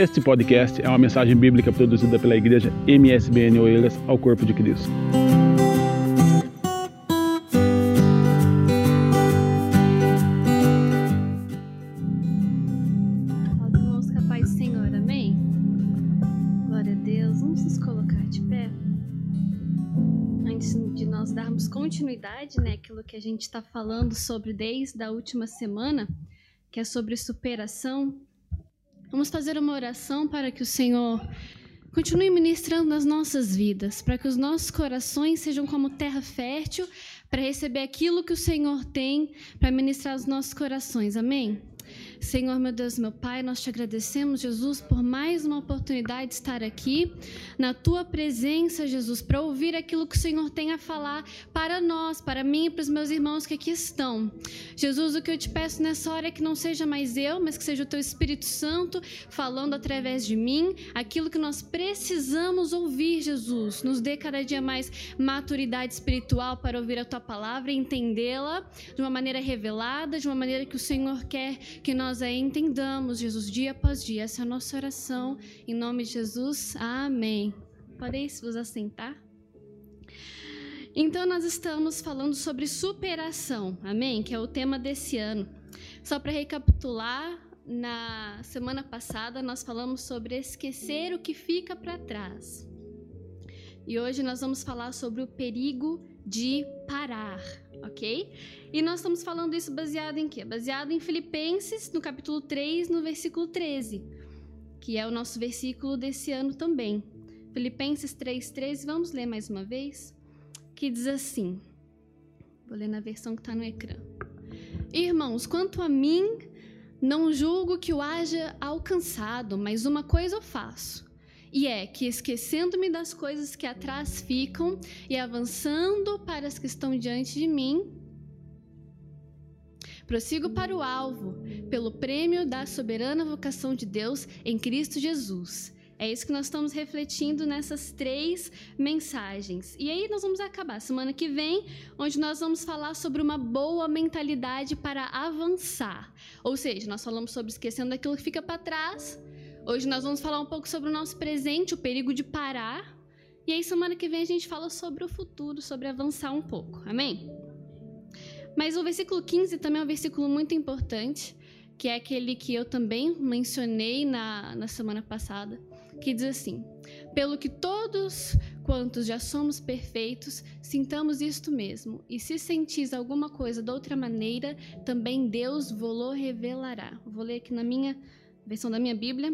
Este podcast é uma mensagem bíblica produzida pela igreja MSBN Oeiras ao Corpo de Cristo. Continuidade, né, aquilo que a gente está falando sobre desde a última semana, que é sobre superação, vamos fazer uma oração para que o Senhor continue ministrando nas nossas vidas, para que os nossos corações sejam como terra fértil para receber aquilo que o Senhor tem para ministrar os nossos corações. Amém? Senhor, meu Deus, meu Pai, nós te agradecemos, Jesus, por mais uma oportunidade de estar aqui na tua presença, Jesus, para ouvir aquilo que o Senhor tem a falar para nós, para mim e para os meus irmãos que aqui estão. Jesus, o que eu te peço nessa hora é que não seja mais eu, mas que seja o teu Espírito Santo falando através de mim aquilo que nós precisamos ouvir, Jesus. Nos dê cada dia mais maturidade espiritual para ouvir a tua palavra e entendê-la de uma maneira revelada, de uma maneira que o Senhor quer que nós a entendamos, Jesus, dia após dia. Essa é a nossa oração. Em nome de Jesus, amém. Podem vos assentar? Então, nós estamos falando sobre superação, amém? Que é o tema desse ano. Só para recapitular, na semana passada nós falamos sobre esquecer o que fica para trás. E hoje nós vamos falar sobre o perigo de parar, ok? E nós estamos falando isso baseado em quê? Baseado em Filipenses, no capítulo 3, no versículo 13, que é o nosso versículo desse ano também. Filipenses 3, 13, vamos ler mais uma vez? Que diz assim, vou ler na versão que está no ecrã. Irmãos, quanto a mim, não julgo que o haja alcançado, mas uma coisa eu faço e é que, esquecendo-me das coisas que atrás ficam e avançando para as que estão diante de mim, prossigo para o alvo, pelo prêmio da soberana vocação de Deus em Cristo Jesus. É isso que nós estamos refletindo nessas três mensagens. E aí nós vamos acabar semana que vem, onde nós vamos falar sobre uma boa mentalidade para avançar. Ou seja, nós falamos sobre esquecendo aquilo que fica para trás Hoje nós vamos falar um pouco sobre o nosso presente, o perigo de parar. E aí, semana que vem, a gente fala sobre o futuro, sobre avançar um pouco. Amém? Mas o versículo 15 também é um versículo muito importante, que é aquele que eu também mencionei na, na semana passada, que diz assim: Pelo que todos quantos já somos perfeitos, sintamos isto mesmo, e se sentis alguma coisa de outra maneira, também Deus vos revelará. Vou ler aqui na minha versão da minha Bíblia,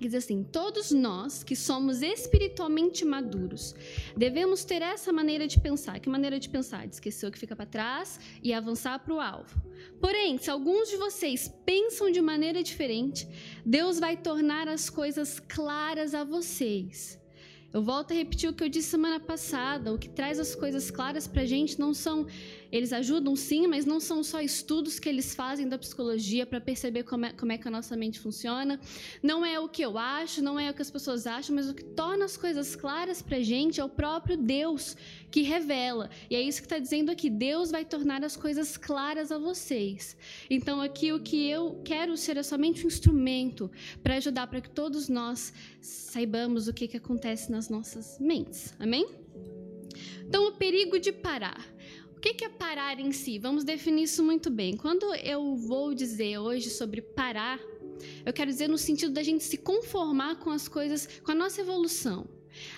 diz assim: Todos nós que somos espiritualmente maduros devemos ter essa maneira de pensar. Que maneira de pensar? De esquecer o que fica para trás e avançar para o alvo. Porém, se alguns de vocês pensam de maneira diferente, Deus vai tornar as coisas claras a vocês. Eu volto a repetir o que eu disse semana passada. O que traz as coisas claras para a gente não são eles ajudam sim, mas não são só estudos que eles fazem da psicologia para perceber como é, como é que a nossa mente funciona. Não é o que eu acho, não é o que as pessoas acham, mas o que torna as coisas claras para a gente é o próprio Deus que revela. E é isso que está dizendo aqui: Deus vai tornar as coisas claras a vocês. Então, aqui o que eu quero ser é somente um instrumento para ajudar para que todos nós saibamos o que, que acontece nas nossas mentes. Amém? Então, o perigo de parar que é parar em si? Vamos definir isso muito bem. Quando eu vou dizer hoje sobre parar, eu quero dizer no sentido da gente se conformar com as coisas, com a nossa evolução.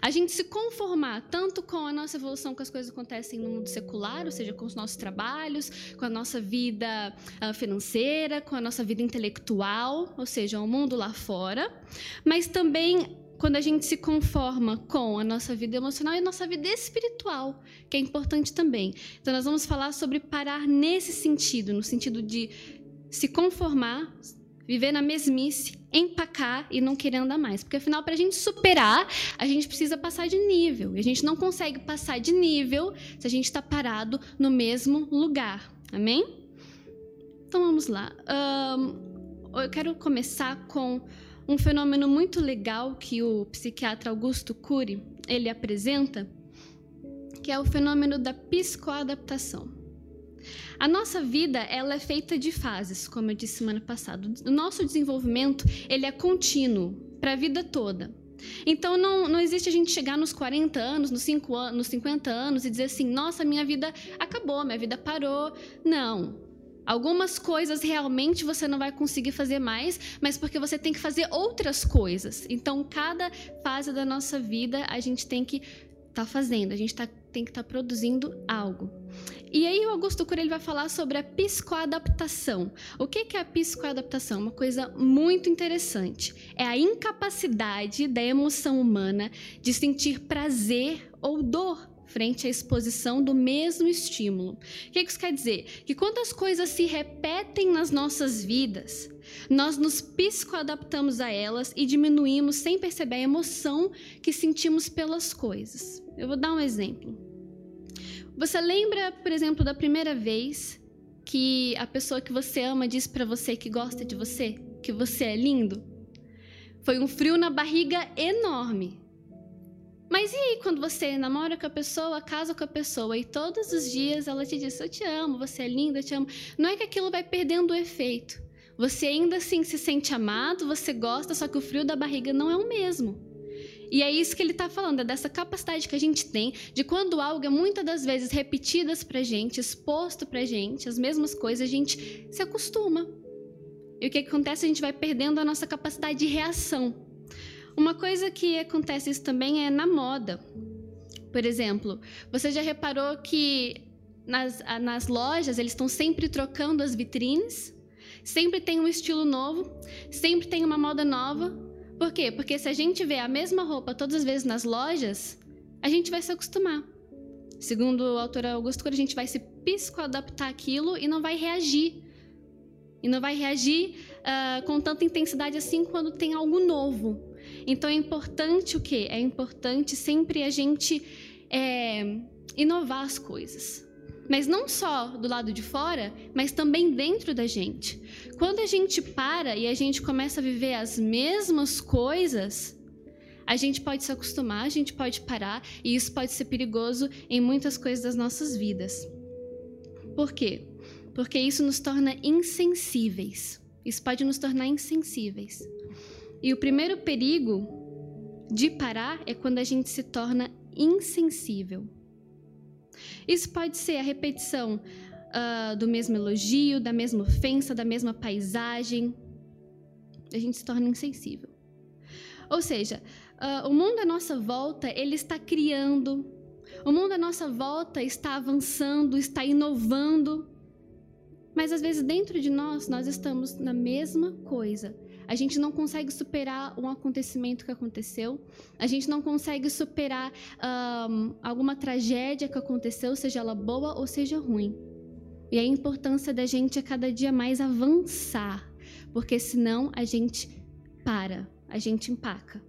A gente se conformar tanto com a nossa evolução, com as coisas que acontecem no mundo secular, ou seja, com os nossos trabalhos, com a nossa vida uh, financeira, com a nossa vida intelectual, ou seja, o mundo lá fora, mas também quando a gente se conforma com a nossa vida emocional e a nossa vida espiritual, que é importante também. Então, nós vamos falar sobre parar nesse sentido, no sentido de se conformar, viver na mesmice, empacar e não querer andar mais. Porque, afinal, para a gente superar, a gente precisa passar de nível. E a gente não consegue passar de nível se a gente está parado no mesmo lugar. Amém? Então, vamos lá. Um, eu quero começar com um fenômeno muito legal que o psiquiatra Augusto Cury ele apresenta, que é o fenômeno da psicoadaptação. A nossa vida, ela é feita de fases, como eu disse semana passada. O nosso desenvolvimento, ele é contínuo para a vida toda. Então não, não existe a gente chegar nos 40 anos, nos, 5 anos, nos 50 anos e dizer assim: nossa, minha vida acabou, minha vida parou. Não. Algumas coisas realmente você não vai conseguir fazer mais, mas porque você tem que fazer outras coisas. Então, cada fase da nossa vida a gente tem que estar tá fazendo, a gente tá, tem que estar tá produzindo algo. E aí o Augusto Cury ele vai falar sobre a psicoadaptação. O que é a psicoadaptação? Uma coisa muito interessante. É a incapacidade da emoção humana de sentir prazer ou dor frente à exposição do mesmo estímulo. O que isso quer dizer? Que quando as coisas se repetem nas nossas vidas, nós nos psicoadaptamos a elas e diminuímos sem perceber a emoção que sentimos pelas coisas. Eu vou dar um exemplo. Você lembra, por exemplo, da primeira vez que a pessoa que você ama disse para você que gosta de você, que você é lindo? Foi um frio na barriga enorme. Mas e aí quando você namora com a pessoa, casa com a pessoa e todos os dias ela te diz: "Eu te amo, você é linda, eu te amo". Não é que aquilo vai perdendo o efeito. Você ainda assim se sente amado, você gosta, só que o frio da barriga não é o mesmo. E é isso que ele está falando, é dessa capacidade que a gente tem de quando algo é muitas das vezes repetidas para gente, exposto para gente, as mesmas coisas, a gente se acostuma. E o que acontece? A gente vai perdendo a nossa capacidade de reação. Uma coisa que acontece isso também é na moda. Por exemplo, você já reparou que nas, nas lojas eles estão sempre trocando as vitrines? Sempre tem um estilo novo, sempre tem uma moda nova, por quê? Porque se a gente vê a mesma roupa todas as vezes nas lojas, a gente vai se acostumar. Segundo o autor Augusto, a gente vai se psicoadaptar aquilo e não vai reagir. E não vai reagir uh, com tanta intensidade assim quando tem algo novo. Então é importante o quê? É importante sempre a gente é, inovar as coisas. Mas não só do lado de fora, mas também dentro da gente. Quando a gente para e a gente começa a viver as mesmas coisas, a gente pode se acostumar, a gente pode parar, e isso pode ser perigoso em muitas coisas das nossas vidas. Por quê? Porque isso nos torna insensíveis. Isso pode nos tornar insensíveis. E o primeiro perigo de parar é quando a gente se torna insensível. Isso pode ser a repetição uh, do mesmo elogio, da mesma ofensa, da mesma paisagem. A gente se torna insensível. Ou seja, uh, o mundo à nossa volta ele está criando, o mundo à nossa volta está avançando, está inovando, mas às vezes dentro de nós nós estamos na mesma coisa, a gente não consegue superar um acontecimento que aconteceu, a gente não consegue superar um, alguma tragédia que aconteceu, seja ela boa ou seja ruim. E a importância da gente é cada dia mais avançar, porque senão a gente para, a gente empaca.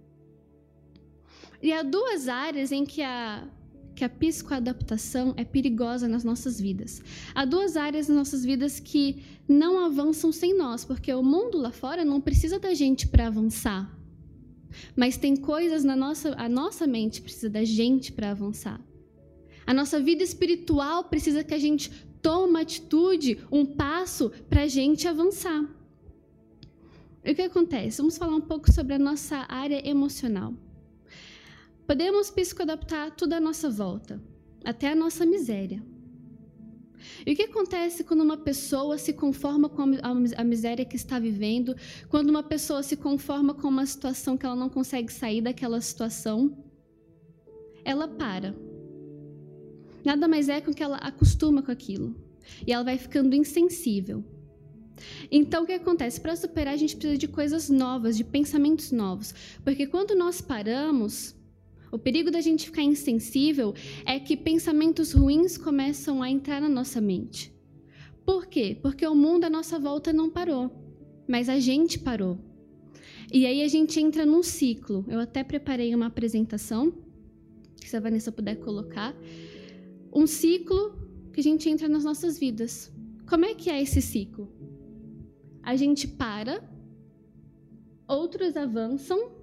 E há duas áreas em que a que a psicoadaptação é perigosa nas nossas vidas. Há duas áreas nas nossas vidas que não avançam sem nós, porque o mundo lá fora não precisa da gente para avançar. Mas tem coisas na nossa, a nossa mente precisa da gente para avançar. A nossa vida espiritual precisa que a gente tome uma atitude, um passo para a gente avançar. E o que acontece? Vamos falar um pouco sobre a nossa área emocional. Podemos psicoadaptar tudo à nossa volta, até a nossa miséria. E o que acontece quando uma pessoa se conforma com a miséria que está vivendo, quando uma pessoa se conforma com uma situação que ela não consegue sair daquela situação? Ela para. Nada mais é com que ela acostuma com aquilo. E ela vai ficando insensível. Então, o que acontece? Para superar, a gente precisa de coisas novas, de pensamentos novos. Porque quando nós paramos, o perigo da gente ficar insensível é que pensamentos ruins começam a entrar na nossa mente. Por quê? Porque o mundo à nossa volta não parou, mas a gente parou. E aí a gente entra num ciclo. Eu até preparei uma apresentação, se a Vanessa puder colocar. Um ciclo que a gente entra nas nossas vidas. Como é que é esse ciclo? A gente para, outros avançam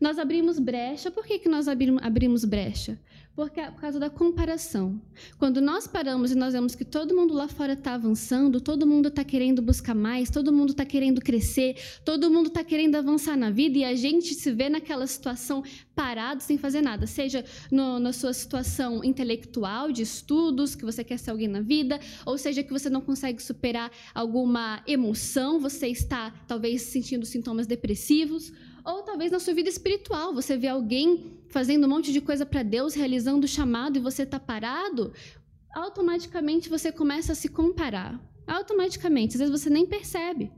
nós abrimos brecha. Por que, que nós abrimos brecha? Porque, é por causa da comparação. Quando nós paramos e nós vemos que todo mundo lá fora está avançando, todo mundo está querendo buscar mais, todo mundo está querendo crescer, todo mundo está querendo avançar na vida e a gente se vê naquela situação parado sem fazer nada, seja no, na sua situação intelectual, de estudos, que você quer ser alguém na vida, ou seja que você não consegue superar alguma emoção, você está talvez sentindo sintomas depressivos, ou talvez na sua vida espiritual, você vê alguém fazendo um monte de coisa para Deus, realizando o chamado e você está parado, automaticamente você começa a se comparar. Automaticamente, às vezes você nem percebe.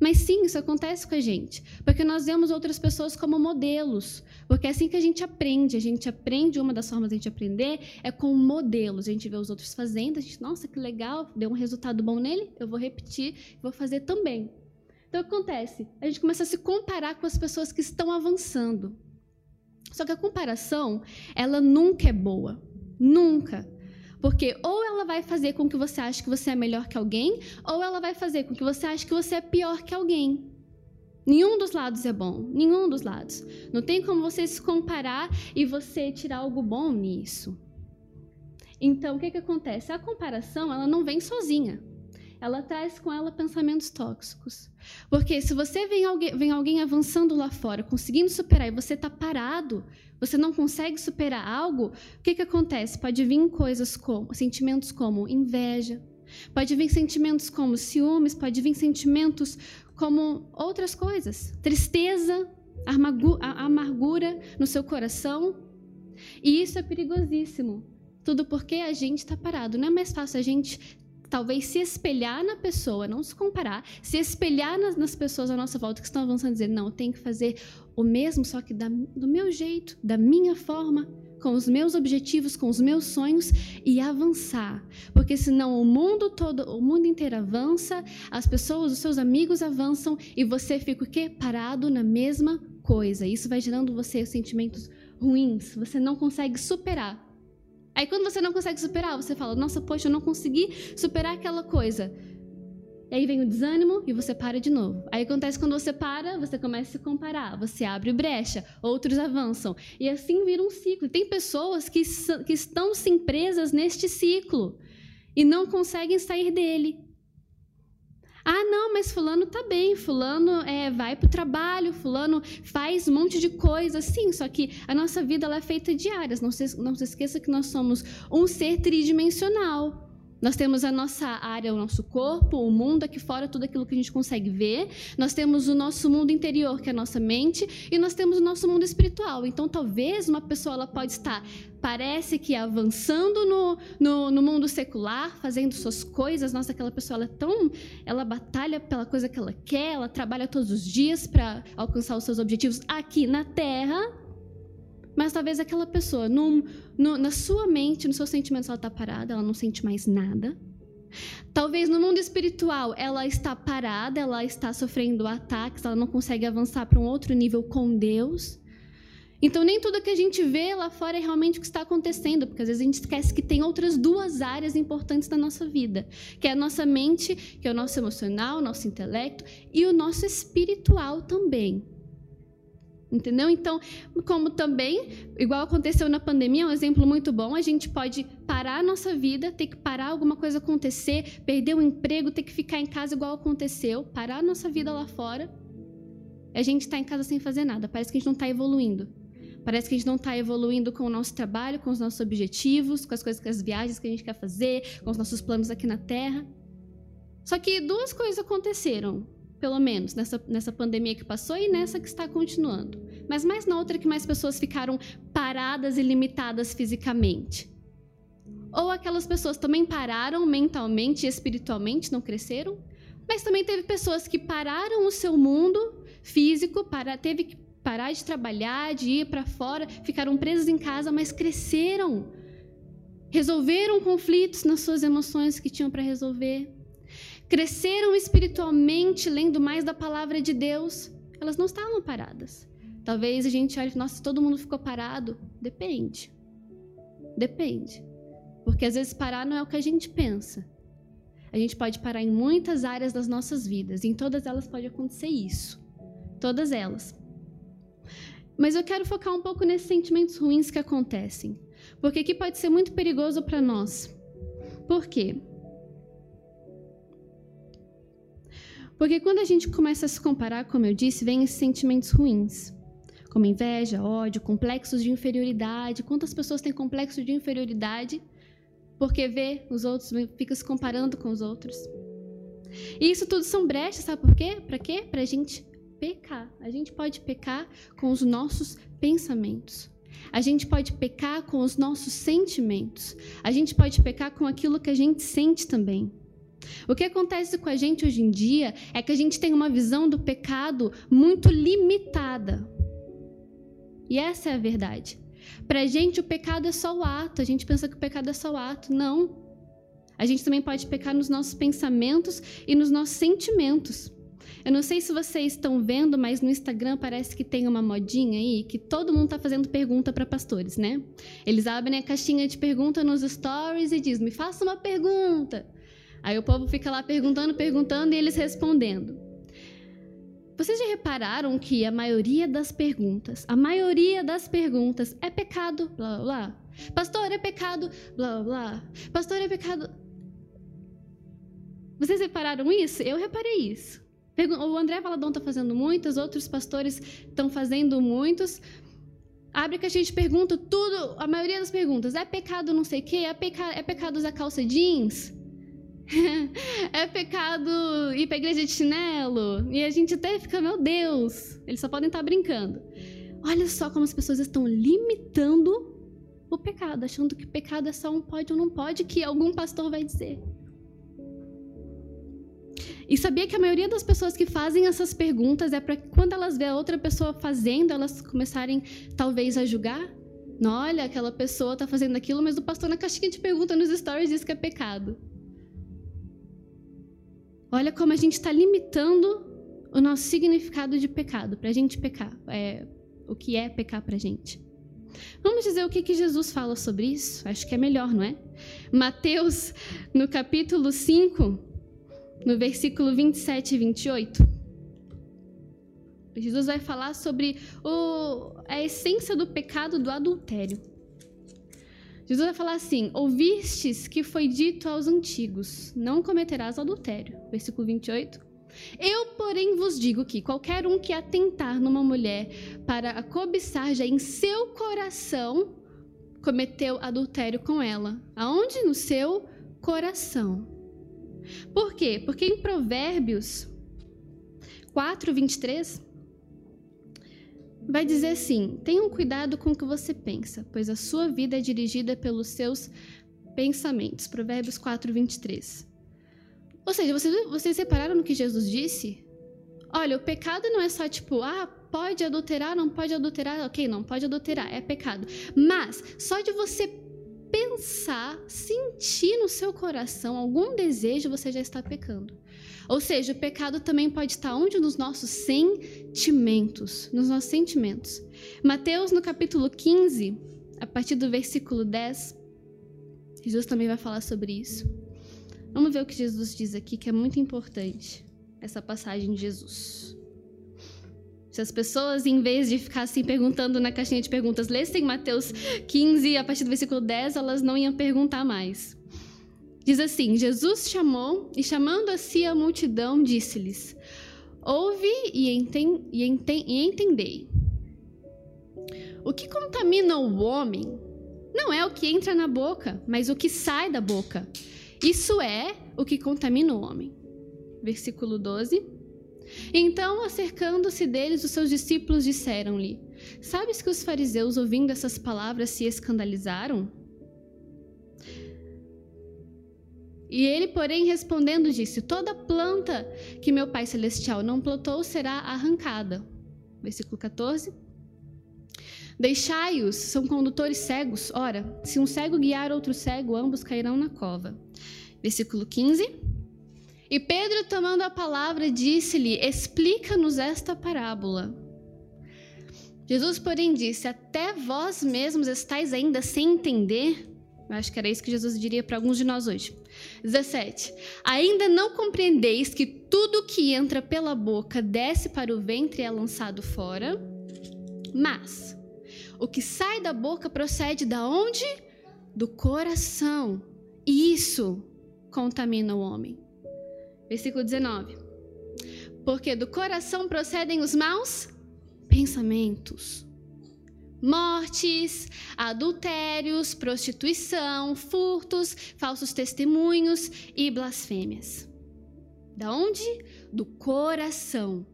Mas sim, isso acontece com a gente, porque nós vemos outras pessoas como modelos, porque é assim que a gente aprende. A gente aprende, uma das formas de a gente aprender é com modelos. A gente vê os outros fazendo, a gente, nossa, que legal, deu um resultado bom nele, eu vou repetir, vou fazer também. Então, o que acontece? A gente começa a se comparar com as pessoas que estão avançando. Só que a comparação, ela nunca é boa. Nunca. Porque ou ela vai fazer com que você ache que você é melhor que alguém, ou ela vai fazer com que você ache que você é pior que alguém. Nenhum dos lados é bom, nenhum dos lados. Não tem como você se comparar e você tirar algo bom nisso. Então, o que, que acontece? A comparação, ela não vem sozinha ela traz com ela pensamentos tóxicos. Porque se você vê alguém, vem alguém avançando lá fora, conseguindo superar, e você está parado, você não consegue superar algo, o que, que acontece? Pode vir coisas como, sentimentos como inveja, pode vir sentimentos como ciúmes, pode vir sentimentos como outras coisas, tristeza, amargura no seu coração. E isso é perigosíssimo. Tudo porque a gente está parado. Não é mais fácil a gente talvez se espelhar na pessoa, não se comparar, se espelhar nas, nas pessoas à nossa volta que estão avançando e dizer, não, eu tenho que fazer o mesmo, só que da, do meu jeito, da minha forma, com os meus objetivos, com os meus sonhos e avançar. Porque senão o mundo todo, o mundo inteiro avança, as pessoas, os seus amigos avançam e você fica o quê? Parado na mesma coisa. Isso vai gerando você sentimentos ruins, você não consegue superar. Aí quando você não consegue superar, você fala: "Nossa, poxa, eu não consegui superar aquela coisa". E aí vem o desânimo e você para de novo. Aí acontece quando você para, você começa a se comparar, você abre brecha, outros avançam. E assim vira um ciclo. Tem pessoas que, que estão sim presas neste ciclo e não conseguem sair dele. Ah, não, mas fulano tá bem, fulano é, vai para o trabalho, fulano faz um monte de coisa, sim, só que a nossa vida ela é feita de áreas. Não se, não se esqueça que nós somos um ser tridimensional. Nós temos a nossa área, o nosso corpo, o mundo aqui fora, tudo aquilo que a gente consegue ver. Nós temos o nosso mundo interior, que é a nossa mente, e nós temos o nosso mundo espiritual. Então, talvez uma pessoa ela pode estar, parece que avançando no, no, no mundo secular, fazendo suas coisas. Nossa, aquela pessoa ela é tão, ela batalha pela coisa que ela quer, ela trabalha todos os dias para alcançar os seus objetivos aqui na Terra. Mas talvez aquela pessoa, no, na sua mente, nos seus sentimentos, ela está parada, ela não sente mais nada. Talvez no mundo espiritual ela está parada, ela está sofrendo ataques, ela não consegue avançar para um outro nível com Deus. Então, nem tudo que a gente vê lá fora é realmente o que está acontecendo, porque às vezes a gente esquece que tem outras duas áreas importantes da nossa vida, que é a nossa mente, que é o nosso emocional, o nosso intelecto e o nosso espiritual também. Entendeu? Então, como também, igual aconteceu na pandemia, é um exemplo muito bom, a gente pode parar a nossa vida, ter que parar alguma coisa acontecer, perder o emprego, ter que ficar em casa igual aconteceu, parar a nossa vida lá fora. A gente está em casa sem fazer nada, parece que a gente não está evoluindo. Parece que a gente não está evoluindo com o nosso trabalho, com os nossos objetivos, com as coisas, com as viagens que a gente quer fazer, com os nossos planos aqui na Terra. Só que duas coisas aconteceram pelo menos nessa, nessa pandemia que passou e nessa que está continuando. Mas mais na outra que mais pessoas ficaram paradas e limitadas fisicamente. Ou aquelas pessoas também pararam mentalmente e espiritualmente, não cresceram, mas também teve pessoas que pararam o seu mundo físico, para, teve que parar de trabalhar, de ir para fora, ficaram presas em casa, mas cresceram. Resolveram conflitos nas suas emoções que tinham para resolver cresceram espiritualmente lendo mais da palavra de Deus, elas não estavam paradas. Talvez a gente olhe, nossa, todo mundo ficou parado. Depende. Depende. Porque às vezes parar não é o que a gente pensa. A gente pode parar em muitas áreas das nossas vidas, e em todas elas pode acontecer isso. Todas elas. Mas eu quero focar um pouco nesses sentimentos ruins que acontecem. Porque aqui pode ser muito perigoso para nós. Por quê? Porque quando a gente começa a se comparar, como eu disse, vem esses sentimentos ruins, como inveja, ódio, complexos de inferioridade. Quantas pessoas têm complexo de inferioridade porque vê os outros, fica se comparando com os outros? E isso tudo são brechas, sabe por quê? Para quê? Para a gente pecar. A gente pode pecar com os nossos pensamentos. A gente pode pecar com os nossos sentimentos. A gente pode pecar com aquilo que a gente sente também. O que acontece com a gente hoje em dia é que a gente tem uma visão do pecado muito limitada. E essa é a verdade. Para a gente, o pecado é só o ato. A gente pensa que o pecado é só o ato. Não. A gente também pode pecar nos nossos pensamentos e nos nossos sentimentos. Eu não sei se vocês estão vendo, mas no Instagram parece que tem uma modinha aí que todo mundo está fazendo pergunta para pastores, né? Eles abrem a caixinha de pergunta nos stories e diz: "Me faça uma pergunta". Aí o povo fica lá perguntando, perguntando e eles respondendo. Vocês já repararam que a maioria das perguntas, a maioria das perguntas é pecado, blá blá blá. Pastor, é pecado, blá blá. Pastor, é pecado. Vocês repararam isso? Eu reparei isso. O André Valadão está fazendo muitos, outros pastores estão fazendo muitos. Abre que a gente pergunta tudo, a maioria das perguntas. É pecado não sei o quê? É, peca, é pecado usar calça jeans? é pecado ir para a igreja de chinelo? E a gente até fica, meu Deus, eles só podem estar brincando. Olha só como as pessoas estão limitando o pecado, achando que pecado é só um pode ou não pode, que algum pastor vai dizer. E sabia que a maioria das pessoas que fazem essas perguntas é para quando elas vê a outra pessoa fazendo, elas começarem talvez a julgar? Não, olha, aquela pessoa está fazendo aquilo, mas o pastor na caixinha de pergunta nos stories diz que é pecado. Olha como a gente está limitando o nosso significado de pecado, para a gente pecar. É, o que é pecar para a gente. Vamos dizer o que, que Jesus fala sobre isso? Acho que é melhor, não é? Mateus, no capítulo 5, no versículo 27 e 28. Jesus vai falar sobre o, a essência do pecado do adultério. Jesus vai falar assim: Ouvistes que foi dito aos antigos: Não cometerás adultério. Versículo 28. Eu, porém, vos digo que qualquer um que atentar numa mulher para a cobiçar já em seu coração cometeu adultério com ela. Aonde? No seu coração. Por quê? Porque em Provérbios 4, 23, vai dizer assim: tenham cuidado com o que você pensa, pois a sua vida é dirigida pelos seus pensamentos. Provérbios 4, 23. Ou seja, vocês, vocês repararam no que Jesus disse? Olha, o pecado não é só tipo, ah, pode adulterar, não pode adulterar, ok, não pode adulterar, é pecado. Mas só de você pensar, sentir no seu coração algum desejo, você já está pecando. Ou seja, o pecado também pode estar onde? Nos nossos sentimentos. Nos nossos sentimentos. Mateus, no capítulo 15, a partir do versículo 10, Jesus também vai falar sobre isso. Vamos ver o que Jesus diz aqui, que é muito importante, essa passagem de Jesus. Se as pessoas, em vez de ficar assim perguntando na caixinha de perguntas, lessem Mateus 15, a partir do versículo 10, elas não iam perguntar mais. Diz assim: Jesus chamou e, chamando a si a multidão, disse-lhes: Ouve e, enten e, enten e entendei. O que contamina o homem não é o que entra na boca, mas o que sai da boca. Isso é o que contamina o homem. Versículo 12. Então, acercando-se deles, os seus discípulos disseram-lhe: Sabes que os fariseus, ouvindo essas palavras, se escandalizaram? E ele, porém, respondendo, disse: Toda planta que meu Pai Celestial não plantou será arrancada. Versículo 14. Deixai-os, são condutores cegos. Ora, se um cego guiar outro cego, ambos cairão na cova. Versículo 15. E Pedro, tomando a palavra, disse-lhe: Explica-nos esta parábola. Jesus, porém, disse: Até vós mesmos estáis ainda sem entender? Eu acho que era isso que Jesus diria para alguns de nós hoje. 17. Ainda não compreendeis que tudo que entra pela boca desce para o ventre e é lançado fora? Mas o que sai da boca procede da onde? do coração. E isso contamina o homem. Versículo 19. Porque do coração procedem os maus pensamentos, mortes, adultérios, prostituição, furtos, falsos testemunhos e blasfêmias. Da onde? Do coração.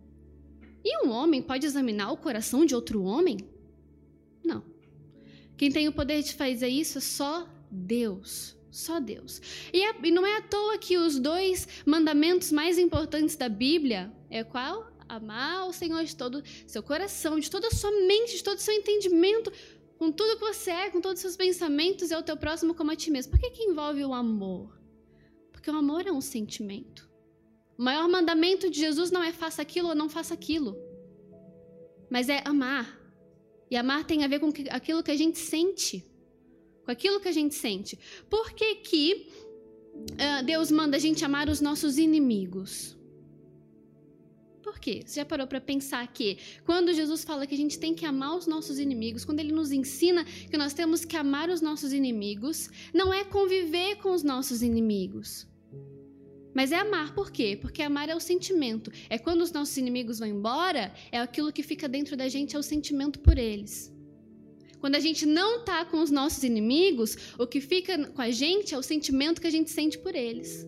E um homem pode examinar o coração de outro homem? Não. Quem tem o poder de fazer isso é só Deus. Só Deus. E, é, e não é à toa que os dois mandamentos mais importantes da Bíblia é qual? Amar o Senhor de todo seu coração, de toda a sua mente, de todo o seu entendimento, com tudo que você é, com todos os seus pensamentos, e ao teu próximo como a ti mesmo. Por que, que envolve o amor? Porque o amor é um sentimento. O maior mandamento de Jesus não é faça aquilo ou não faça aquilo, mas é amar. E amar tem a ver com aquilo que a gente sente com aquilo que a gente sente. Por que, que uh, Deus manda a gente amar os nossos inimigos? Por quê? Você já parou para pensar que quando Jesus fala que a gente tem que amar os nossos inimigos, quando ele nos ensina que nós temos que amar os nossos inimigos, não é conviver com os nossos inimigos. Mas é amar, por quê? Porque amar é o sentimento. É quando os nossos inimigos vão embora, é aquilo que fica dentro da gente, é o sentimento por eles. Quando a gente não está com os nossos inimigos, o que fica com a gente é o sentimento que a gente sente por eles.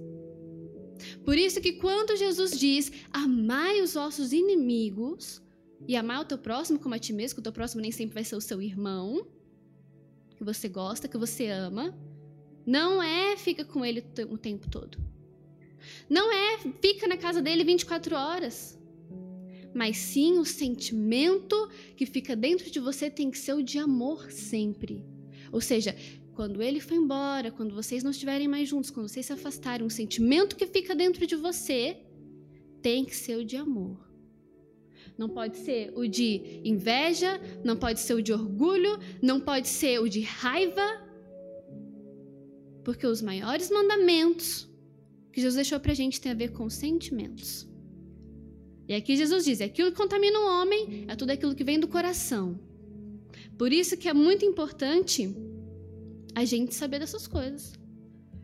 Por isso que quando Jesus diz: "Amai os vossos inimigos", e amar o teu próximo como a ti mesmo, que o teu próximo nem sempre vai ser o seu irmão, que você gosta, que você ama, não é fica com ele o tempo todo. Não é fica na casa dele 24 horas mas sim o sentimento que fica dentro de você tem que ser o de amor sempre. Ou seja, quando ele foi embora, quando vocês não estiverem mais juntos, quando vocês se afastarem, o sentimento que fica dentro de você tem que ser o de amor. Não pode ser o de inveja, não pode ser o de orgulho, não pode ser o de raiva. Porque os maiores mandamentos que Jesus deixou para a gente tem a ver com sentimentos. E aqui Jesus diz: aquilo que contamina o homem é tudo aquilo que vem do coração. Por isso que é muito importante a gente saber dessas coisas.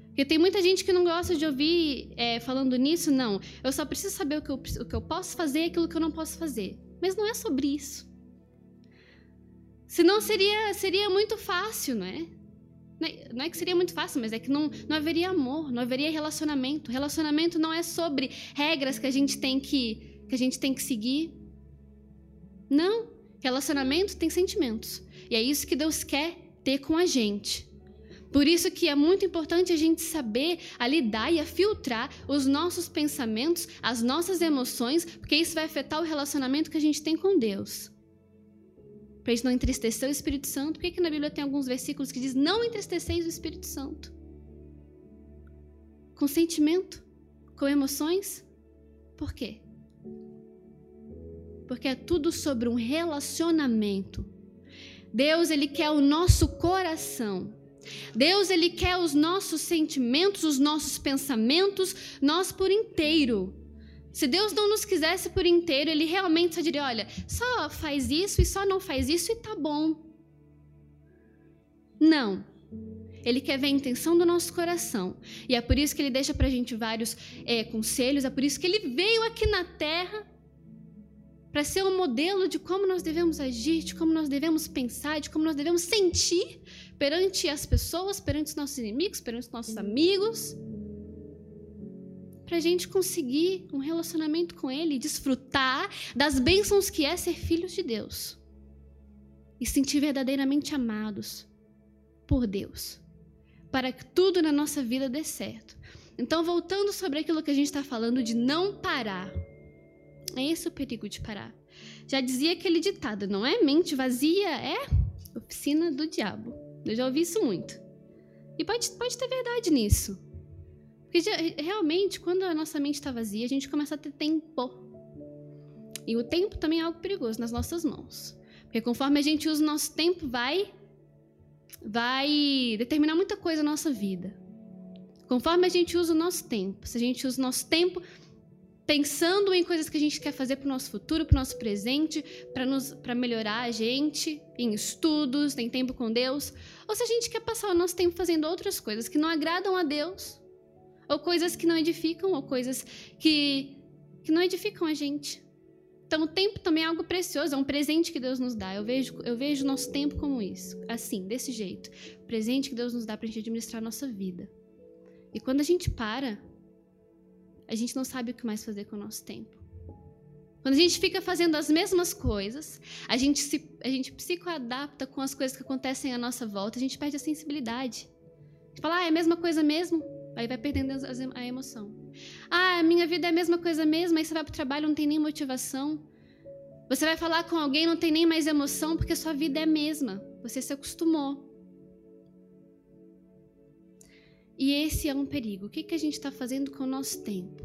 Porque tem muita gente que não gosta de ouvir é, falando nisso, não. Eu só preciso saber o que eu, o que eu posso fazer e aquilo que eu não posso fazer. Mas não é sobre isso. Senão seria, seria muito fácil, não é? Não é que seria muito fácil, mas é que não, não haveria amor, não haveria relacionamento. Relacionamento não é sobre regras que a gente tem que que a gente tem que seguir. Não. Relacionamento tem sentimentos. E é isso que Deus quer ter com a gente. Por isso que é muito importante a gente saber a lidar e a filtrar os nossos pensamentos, as nossas emoções, porque isso vai afetar o relacionamento que a gente tem com Deus. Para gente não entristecer o Espírito Santo. Por que, que na Bíblia tem alguns versículos que diz não entristeceis o Espírito Santo? Com sentimento? Com emoções? Por quê? porque é tudo sobre um relacionamento. Deus, ele quer o nosso coração. Deus, ele quer os nossos sentimentos, os nossos pensamentos, nós por inteiro. Se Deus não nos quisesse por inteiro, ele realmente só diria: olha, só faz isso e só não faz isso e tá bom. Não. Ele quer ver a intenção do nosso coração. E é por isso que ele deixa pra gente vários é, conselhos, é por isso que ele veio aqui na terra para ser um modelo de como nós devemos agir, de como nós devemos pensar, de como nós devemos sentir perante as pessoas, perante os nossos inimigos, perante os nossos amigos. Para a gente conseguir um relacionamento com Ele, desfrutar das bênçãos que é ser filhos de Deus e sentir verdadeiramente amados por Deus, para que tudo na nossa vida dê certo. Então, voltando sobre aquilo que a gente está falando de não parar. É esse o perigo de parar. Já dizia aquele ditado, não é? Mente vazia é oficina do diabo. Eu já ouvi isso muito. E pode, pode ter verdade nisso. Porque já, realmente, quando a nossa mente está vazia, a gente começa a ter tempo. E o tempo também é algo perigoso nas nossas mãos. Porque conforme a gente usa o nosso tempo, vai, vai determinar muita coisa na nossa vida. Conforme a gente usa o nosso tempo, se a gente usa o nosso tempo pensando em coisas que a gente quer fazer para o nosso futuro, para o nosso presente, para melhorar a gente, em estudos, em tempo com Deus, ou se a gente quer passar o nosso tempo fazendo outras coisas que não agradam a Deus, ou coisas que não edificam, ou coisas que, que não edificam a gente. Então, o tempo também é algo precioso, é um presente que Deus nos dá. Eu vejo, eu vejo o nosso tempo como isso, assim, desse jeito. Presente que Deus nos dá para a gente administrar a nossa vida. E quando a gente para, a gente não sabe o que mais fazer com o nosso tempo. Quando a gente fica fazendo as mesmas coisas, a gente se a gente psicoadapta com as coisas que acontecem à nossa volta, a gente perde a sensibilidade. A gente fala, ah, é a mesma coisa mesmo, aí vai perdendo a emoção. Ah, minha vida é a mesma coisa mesmo, aí você vai para o trabalho, não tem nem motivação. Você vai falar com alguém, não tem nem mais emoção, porque sua vida é a mesma. Você se acostumou. E esse é um perigo. O que, que a gente está fazendo com o nosso tempo?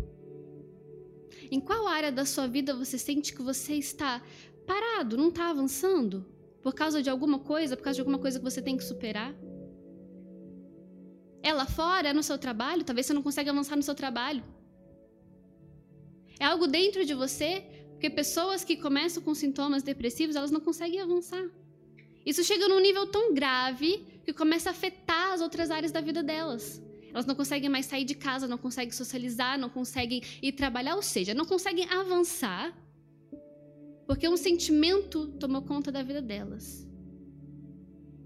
Em qual área da sua vida você sente que você está parado, não está avançando? Por causa de alguma coisa, por causa de alguma coisa que você tem que superar? É lá fora, é no seu trabalho, talvez você não consiga avançar no seu trabalho. É algo dentro de você, porque pessoas que começam com sintomas depressivos, elas não conseguem avançar. Isso chega num nível tão grave que começa a afetar as outras áreas da vida delas. Elas não conseguem mais sair de casa, não conseguem socializar, não conseguem ir trabalhar, ou seja, não conseguem avançar porque um sentimento tomou conta da vida delas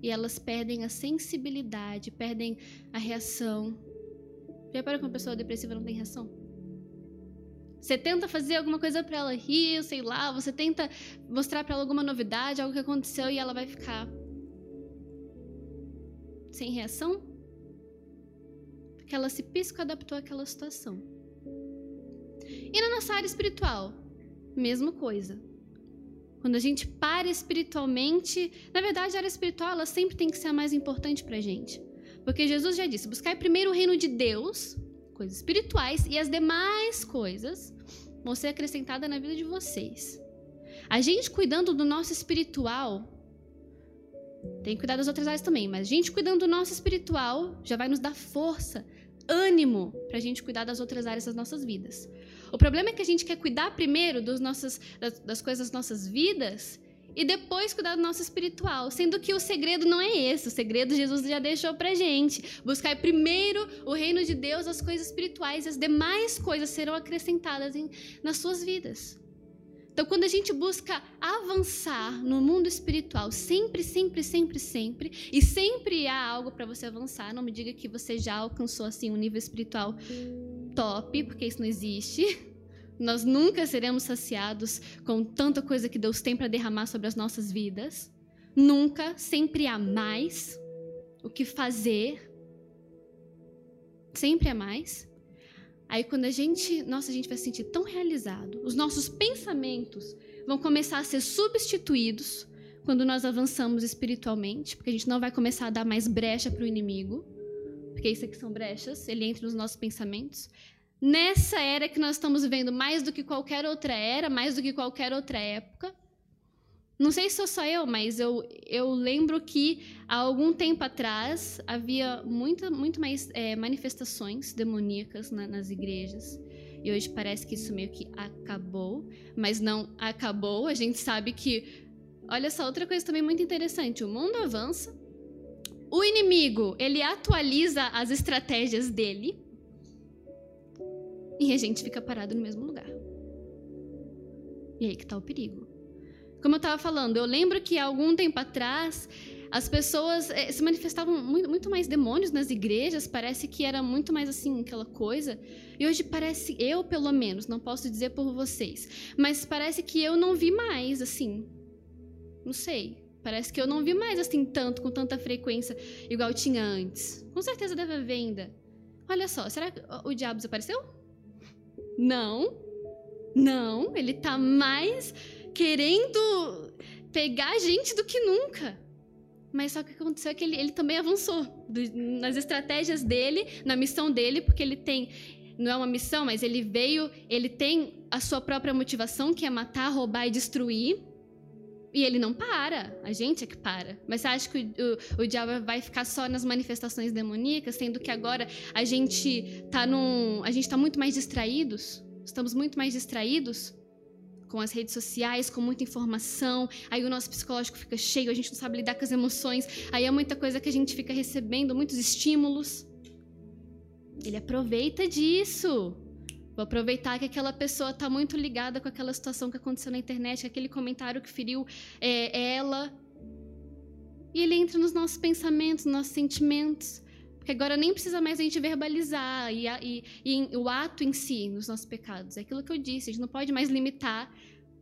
e elas perdem a sensibilidade, perdem a reação. Já que uma pessoa depressiva não tem reação? Você tenta fazer alguma coisa para ela rir, sei lá, você tenta mostrar para ela alguma novidade, algo que aconteceu e ela vai ficar sem reação? Porque ela se psicoadaptou àquela situação. E na nossa área espiritual, mesma coisa. Quando a gente para espiritualmente, na verdade, a área espiritual ela sempre tem que ser a mais importante para a gente. Porque Jesus já disse: buscar primeiro o reino de Deus, coisas espirituais, e as demais coisas vão ser acrescentadas na vida de vocês. A gente cuidando do nosso espiritual, tem que cuidar das outras áreas também, mas a gente cuidando do nosso espiritual já vai nos dar força, ânimo para a gente cuidar das outras áreas das nossas vidas. O problema é que a gente quer cuidar primeiro dos das, das coisas das nossas vidas e depois cuidar do nosso espiritual, sendo que o segredo não é esse, o segredo Jesus já deixou pra gente. Buscar primeiro o reino de Deus, as coisas espirituais e as demais coisas serão acrescentadas em, nas suas vidas. Então, quando a gente busca avançar no mundo espiritual, sempre, sempre, sempre, sempre, e sempre há algo para você avançar, não me diga que você já alcançou assim um nível espiritual top, porque isso não existe. Nós nunca seremos saciados com tanta coisa que Deus tem para derramar sobre as nossas vidas. Nunca, sempre há mais o que fazer. Sempre há mais. Aí quando a gente, nossa, a gente vai se sentir tão realizado, os nossos pensamentos vão começar a ser substituídos quando nós avançamos espiritualmente, porque a gente não vai começar a dar mais brecha para o inimigo, porque isso aqui são brechas, ele entra nos nossos pensamentos. Nessa era que nós estamos vivendo mais do que qualquer outra era, mais do que qualquer outra época, não sei se sou só eu, mas eu, eu lembro que há algum tempo atrás havia muita, muito mais é, manifestações demoníacas na, nas igrejas. E hoje parece que isso meio que acabou, mas não acabou. A gente sabe que. Olha só, outra coisa também muito interessante: o mundo avança, o inimigo ele atualiza as estratégias dele e a gente fica parado no mesmo lugar. E aí que está o perigo. Como eu estava falando, eu lembro que há algum tempo atrás as pessoas é, se manifestavam muito, muito, mais demônios nas igrejas, parece que era muito mais assim, aquela coisa. E hoje parece, eu pelo menos, não posso dizer por vocês, mas parece que eu não vi mais, assim. Não sei. Parece que eu não vi mais assim tanto, com tanta frequência, igual tinha antes. Com certeza deve haver ainda. Olha só, será que o diabo desapareceu? Não. Não, ele tá mais querendo pegar a gente do que nunca. Mas só que o que aconteceu é que ele, ele também avançou do, nas estratégias dele, na missão dele, porque ele tem. Não é uma missão, mas ele veio, ele tem a sua própria motivação, que é matar, roubar e destruir. E ele não para, a gente é que para. Mas você acha que o, o, o diabo vai ficar só nas manifestações demoníacas, sendo que agora a gente tá num. A gente tá muito mais distraídos? Estamos muito mais distraídos com as redes sociais, com muita informação, aí o nosso psicológico fica cheio, a gente não sabe lidar com as emoções, aí é muita coisa que a gente fica recebendo, muitos estímulos. Ele aproveita disso. Vou aproveitar que aquela pessoa está muito ligada com aquela situação que aconteceu na internet, aquele comentário que feriu é, ela. E ele entra nos nossos pensamentos, nos nossos sentimentos. Porque agora nem precisa mais a gente verbalizar e, e, e, o ato em si nos nossos pecados. É aquilo que eu disse, a gente não pode mais limitar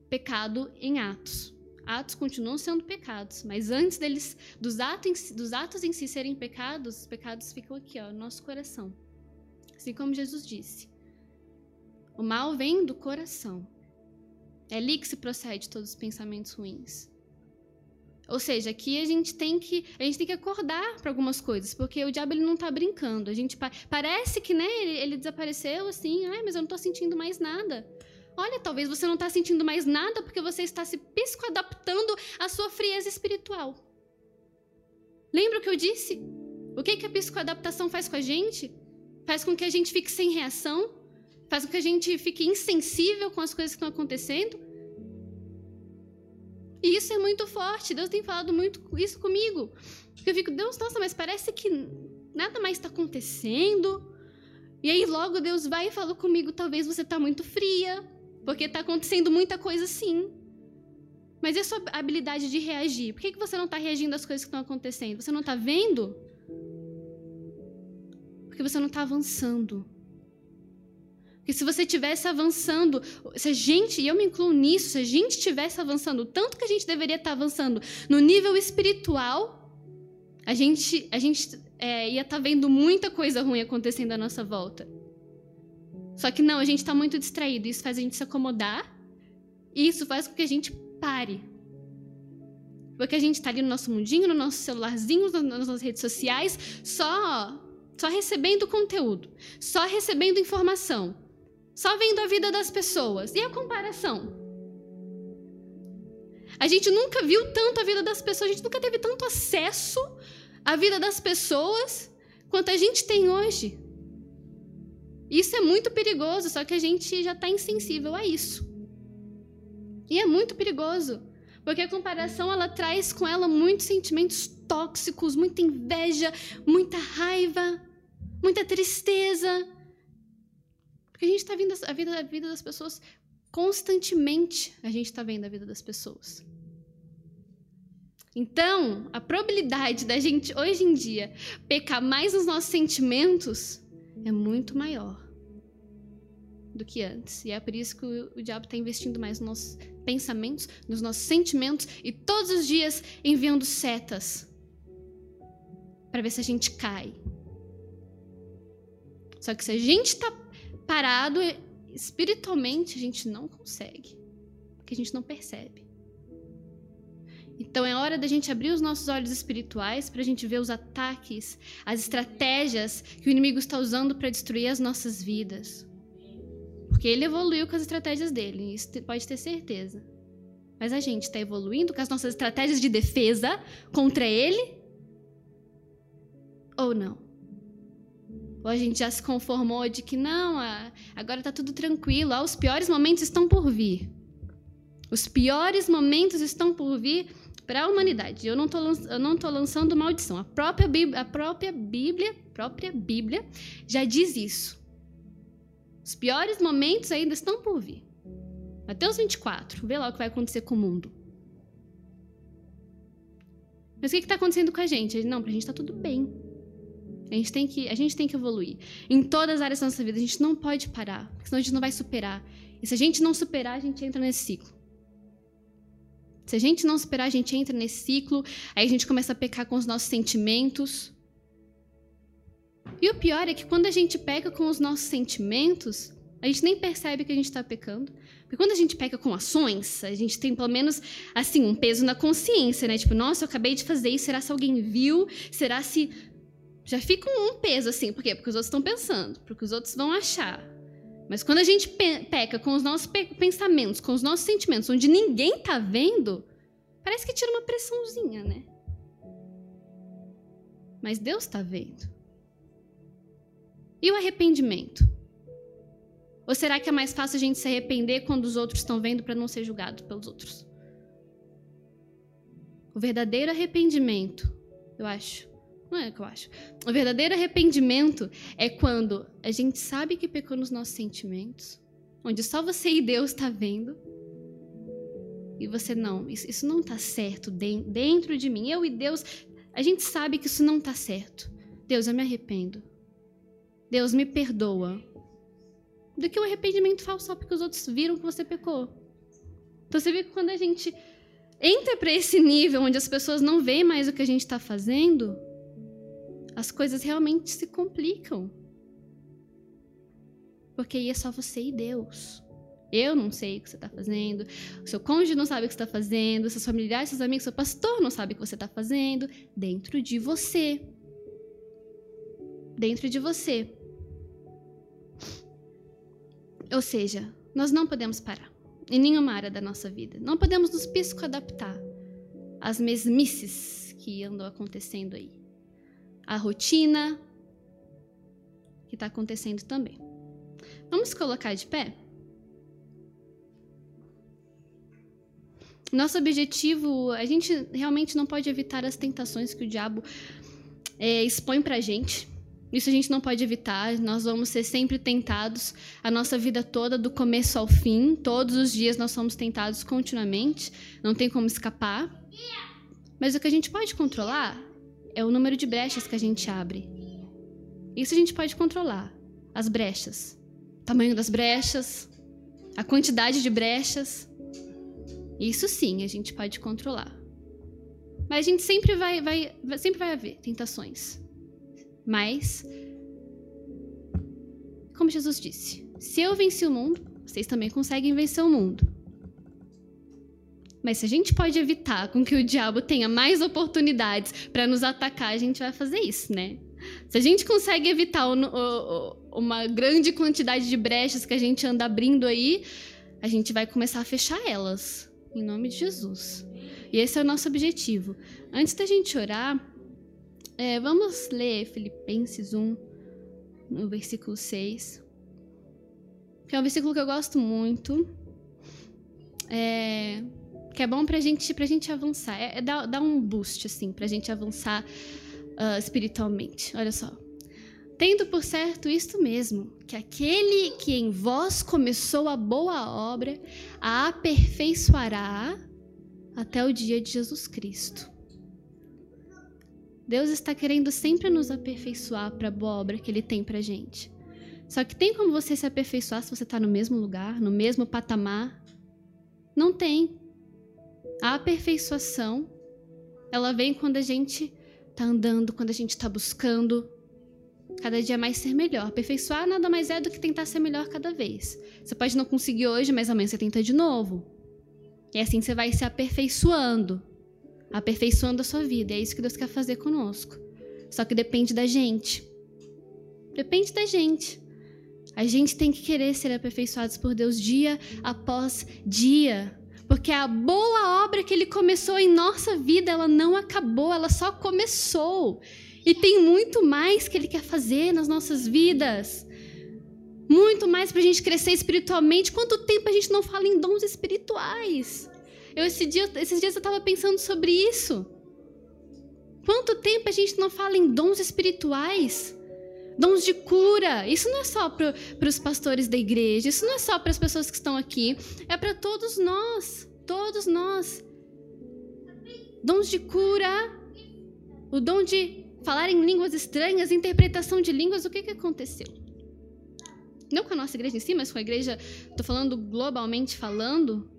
pecado em atos. Atos continuam sendo pecados, mas antes deles, dos atos, dos atos em si serem pecados, os pecados ficam aqui, ó, no nosso coração. Assim como Jesus disse. O mal vem do coração. É ali que se procede todos os pensamentos ruins. Ou seja, aqui a gente tem que a gente tem que acordar para algumas coisas, porque o diabo ele não está brincando. A gente parece que né, ele, ele desapareceu assim, ai, mas eu não estou sentindo mais nada. Olha, talvez você não está sentindo mais nada porque você está se psicoadaptando à sua frieza espiritual. Lembra o que eu disse? O que, que a psicoadaptação faz com a gente? Faz com que a gente fique sem reação, faz com que a gente fique insensível com as coisas que estão acontecendo. E isso é muito forte. Deus tem falado muito isso comigo. Eu fico, Deus, nossa, mas parece que nada mais está acontecendo. E aí logo Deus vai e fala comigo, talvez você está muito fria, porque está acontecendo muita coisa sim. Mas e a sua habilidade de reagir? Por que, que você não está reagindo às coisas que estão acontecendo? Você não está vendo? Porque você não está avançando. Porque se você estivesse avançando, se a gente, e eu me incluo nisso, se a gente estivesse avançando tanto que a gente deveria estar avançando no nível espiritual, a gente, a gente é, ia estar vendo muita coisa ruim acontecendo à nossa volta. Só que não, a gente está muito distraído. Isso faz a gente se acomodar. E isso faz com que a gente pare. Porque a gente está ali no nosso mundinho, no nosso celularzinho, nas nossas redes sociais, só, só recebendo conteúdo, só recebendo informação. Só vendo a vida das pessoas. E a comparação? A gente nunca viu tanto a vida das pessoas, a gente nunca teve tanto acesso à vida das pessoas quanto a gente tem hoje. Isso é muito perigoso, só que a gente já está insensível a isso. E é muito perigoso, porque a comparação ela traz com ela muitos sentimentos tóxicos, muita inveja, muita raiva, muita tristeza, porque a gente está vendo a vida, a vida das pessoas constantemente. A gente está vendo a vida das pessoas. Então, a probabilidade da gente hoje em dia pecar mais nos nossos sentimentos é muito maior do que antes. E é por isso que o, o diabo está investindo mais nos nossos pensamentos, nos nossos sentimentos e todos os dias enviando setas para ver se a gente cai. Só que se a gente está parado espiritualmente, a gente não consegue, porque a gente não percebe. Então é hora da gente abrir os nossos olhos espirituais para a gente ver os ataques, as estratégias que o inimigo está usando para destruir as nossas vidas. Porque ele evoluiu com as estratégias dele, isso pode ter certeza. Mas a gente está evoluindo com as nossas estratégias de defesa contra ele? Ou não? Ou a gente já se conformou de que não, agora está tudo tranquilo, os piores momentos estão por vir. Os piores momentos estão por vir para a humanidade. Eu não estou lançando maldição. A própria Bíblia, a própria Bíblia, própria Bíblia já diz isso. Os piores momentos ainda estão por vir. Até os 24. Vê lá o que vai acontecer com o mundo. Mas o que está acontecendo com a gente? Não, para a gente está tudo bem. A gente tem que, a gente tem que evoluir. Em todas as áreas da nossa vida, a gente não pode parar, porque senão a gente não vai superar. E se a gente não superar, a gente entra nesse ciclo. Se a gente não superar, a gente entra nesse ciclo, aí a gente começa a pecar com os nossos sentimentos. E o pior é que quando a gente peca com os nossos sentimentos, a gente nem percebe que a gente está pecando. Porque quando a gente peca com ações, a gente tem pelo menos assim um peso na consciência, né? Tipo, nossa, eu acabei de fazer isso, será se alguém viu? Será se já fica um peso assim, por quê? Porque os outros estão pensando, porque os outros vão achar. Mas quando a gente peca com os nossos pensamentos, com os nossos sentimentos, onde ninguém tá vendo, parece que tira uma pressãozinha, né? Mas Deus está vendo. E o arrependimento? Ou será que é mais fácil a gente se arrepender quando os outros estão vendo para não ser julgado pelos outros? O verdadeiro arrependimento, eu acho, não é o que eu acho. O verdadeiro arrependimento é quando a gente sabe que pecou nos nossos sentimentos, onde só você e Deus está vendo, e você não, isso, isso não está certo dentro de mim. Eu e Deus, a gente sabe que isso não está certo. Deus, eu me arrependo. Deus me perdoa do que o arrependimento falso só porque os outros viram que você pecou. Então você vê que quando a gente entra para esse nível onde as pessoas não veem mais o que a gente está fazendo, as coisas realmente se complicam. Porque aí é só você e Deus. Eu não sei o que você está fazendo, o seu cônjuge não sabe o que você está fazendo, seus familiares, seus amigos, seu pastor não sabe o que você está fazendo, dentro de você. Dentro de você. Ou seja, nós não podemos parar em nenhuma área da nossa vida. Não podemos nos psicoadaptar às mesmices que andam acontecendo aí. A rotina que está acontecendo também. Vamos colocar de pé? Nosso objetivo, a gente realmente não pode evitar as tentações que o diabo é, expõe para a gente. Isso a gente não pode evitar, nós vamos ser sempre tentados a nossa vida toda, do começo ao fim. Todos os dias nós somos tentados continuamente, não tem como escapar. Mas o que a gente pode controlar é o número de brechas que a gente abre. Isso a gente pode controlar. As brechas. Tamanho das brechas, a quantidade de brechas. Isso sim a gente pode controlar. Mas a gente sempre vai, vai, sempre vai haver tentações. Mas, como Jesus disse, se eu venci o mundo, vocês também conseguem vencer o mundo. Mas se a gente pode evitar com que o diabo tenha mais oportunidades para nos atacar, a gente vai fazer isso, né? Se a gente consegue evitar o, o, uma grande quantidade de brechas que a gente anda abrindo aí, a gente vai começar a fechar elas, em nome de Jesus. E esse é o nosso objetivo. Antes da gente orar, é, vamos ler Filipenses 1, no versículo 6. Que é um versículo que eu gosto muito. É, que é bom pra gente, pra gente avançar. É, é dar, dar um boost, assim, pra gente avançar uh, espiritualmente. Olha só. Tendo por certo isto mesmo, que aquele que em vós começou a boa obra, a aperfeiçoará até o dia de Jesus Cristo. Deus está querendo sempre nos aperfeiçoar para a boa obra que Ele tem para gente. Só que tem como você se aperfeiçoar se você está no mesmo lugar, no mesmo patamar? Não tem. A aperfeiçoação, ela vem quando a gente está andando, quando a gente está buscando cada dia mais ser melhor. Aperfeiçoar nada mais é do que tentar ser melhor cada vez. Você pode não conseguir hoje, mas amanhã você tenta de novo. E assim você vai se aperfeiçoando aperfeiçoando a sua vida. É isso que Deus quer fazer conosco. Só que depende da gente. Depende da gente. A gente tem que querer ser aperfeiçoados por Deus dia após dia. Porque a boa obra que Ele começou em nossa vida, ela não acabou, ela só começou. E tem muito mais que Ele quer fazer nas nossas vidas. Muito mais para a gente crescer espiritualmente. Quanto tempo a gente não fala em dons espirituais? Eu, esse dia, esses dias eu estava pensando sobre isso. Quanto tempo a gente não fala em dons espirituais? Dons de cura. Isso não é só para os pastores da igreja, isso não é só para as pessoas que estão aqui, é para todos nós. Todos nós. Dons de cura, o dom de falar em línguas estranhas, interpretação de línguas, o que, que aconteceu? Não com a nossa igreja em si, mas com a igreja, estou falando globalmente falando,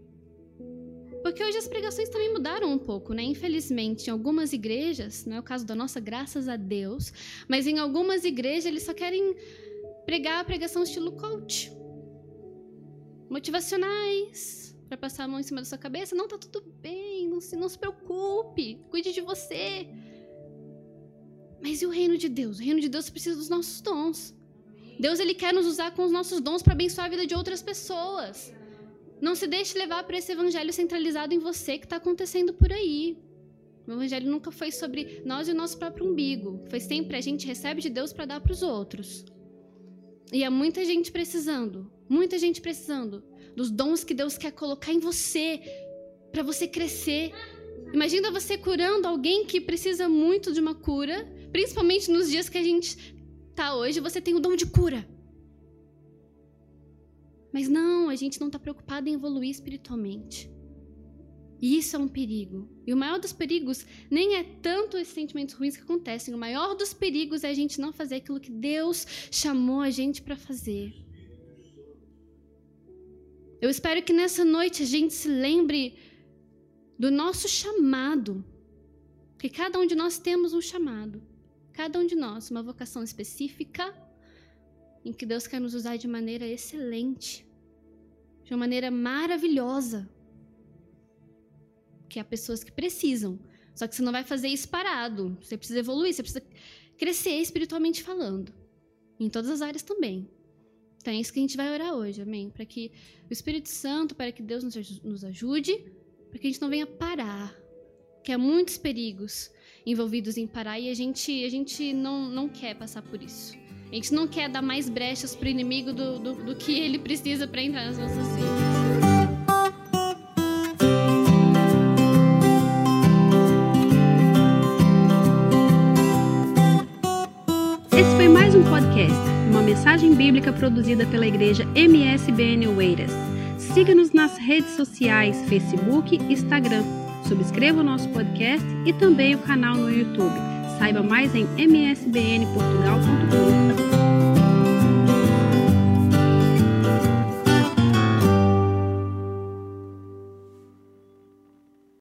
porque hoje as pregações também mudaram um pouco, né? Infelizmente, em algumas igrejas, não é o caso da nossa, graças a Deus, mas em algumas igrejas eles só querem pregar a pregação estilo coach. Motivacionais, para passar a mão em cima da sua cabeça. Não, tá tudo bem, não se, não se preocupe, cuide de você. Mas e o reino de Deus? O reino de Deus precisa dos nossos dons. Deus ele quer nos usar com os nossos dons para abençoar a vida de outras pessoas. Não se deixe levar para esse evangelho centralizado em você que está acontecendo por aí. O evangelho nunca foi sobre nós e o nosso próprio umbigo. Foi sempre a gente recebe de Deus para dar para os outros. E há muita gente precisando, muita gente precisando dos dons que Deus quer colocar em você para você crescer. Imagina você curando alguém que precisa muito de uma cura, principalmente nos dias que a gente tá hoje, você tem o dom de cura. Mas não, a gente não está preocupado em evoluir espiritualmente. E isso é um perigo. E o maior dos perigos nem é tanto esses sentimentos ruins que acontecem. O maior dos perigos é a gente não fazer aquilo que Deus chamou a gente para fazer. Eu espero que nessa noite a gente se lembre do nosso chamado. Que cada um de nós temos um chamado. Cada um de nós, uma vocação específica em que Deus quer nos usar de maneira excelente, de uma maneira maravilhosa. Que há pessoas que precisam, só que você não vai fazer isso parado. Você precisa evoluir, você precisa crescer espiritualmente falando, em todas as áreas também. Então é isso que a gente vai orar hoje, amém? Para que o Espírito Santo, para que Deus nos ajude, para que a gente não venha parar, que há muitos perigos envolvidos em parar e a gente, a gente não, não quer passar por isso. A gente não quer dar mais brechas para o inimigo do, do, do que ele precisa para entrar nas nossas vidas. Esse foi mais um podcast, uma mensagem bíblica produzida pela igreja MSBN Oeiras. Siga-nos nas redes sociais, Facebook e Instagram. Subscreva o nosso podcast e também o canal no YouTube. Saiba mais em msbnportugal.com